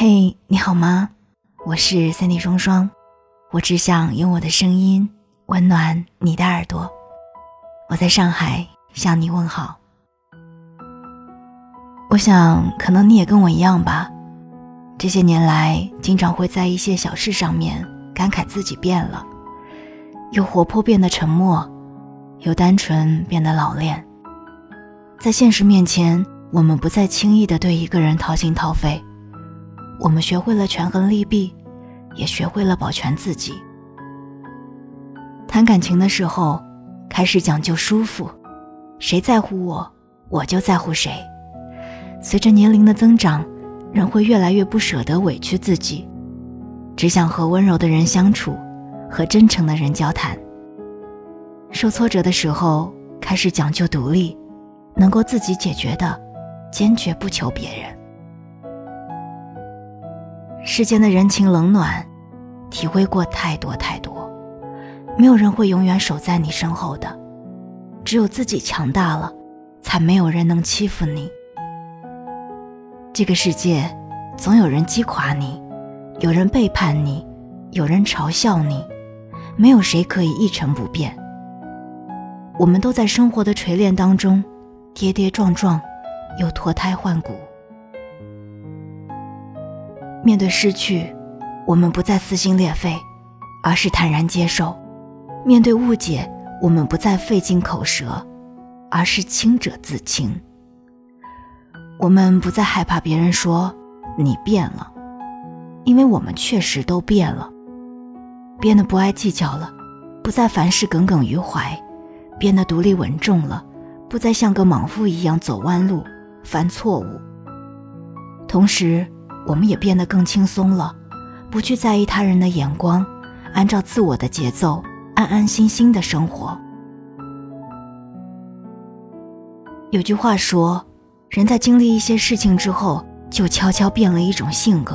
嘿，你好吗？我是三 D 双双，我只想用我的声音温暖你的耳朵。我在上海向你问好。我想，可能你也跟我一样吧。这些年来，经常会在一些小事上面感慨自己变了，由活泼变得沉默，由单纯变得老练。在现实面前，我们不再轻易的对一个人掏心掏肺。我们学会了权衡利弊，也学会了保全自己。谈感情的时候，开始讲究舒服，谁在乎我，我就在乎谁。随着年龄的增长，人会越来越不舍得委屈自己，只想和温柔的人相处，和真诚的人交谈。受挫折的时候，开始讲究独立，能够自己解决的，坚决不求别人。世间的人情冷暖，体会过太多太多，没有人会永远守在你身后的，只有自己强大了，才没有人能欺负你。这个世界，总有人击垮你，有人背叛你，有人嘲笑你，没有谁可以一成不变。我们都在生活的锤炼当中，跌跌撞撞，又脱胎换骨。面对失去，我们不再撕心裂肺，而是坦然接受；面对误解，我们不再费尽口舌，而是清者自清。我们不再害怕别人说你变了，因为我们确实都变了，变得不爱计较了，不再凡事耿耿于怀，变得独立稳重了，不再像个莽夫一样走弯路、犯错误。同时，我们也变得更轻松了，不去在意他人的眼光，按照自我的节奏，安安心心的生活。有句话说，人在经历一些事情之后，就悄悄变了一种性格。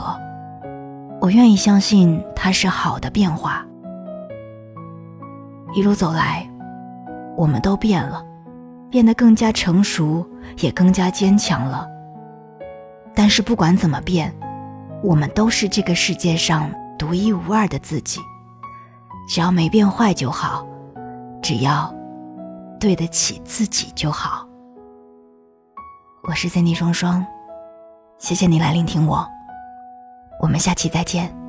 我愿意相信它是好的变化。一路走来，我们都变了，变得更加成熟，也更加坚强了。但是不管怎么变。我们都是这个世界上独一无二的自己，只要没变坏就好，只要对得起自己就好。我是森蒂双双，谢谢你来聆听我，我们下期再见。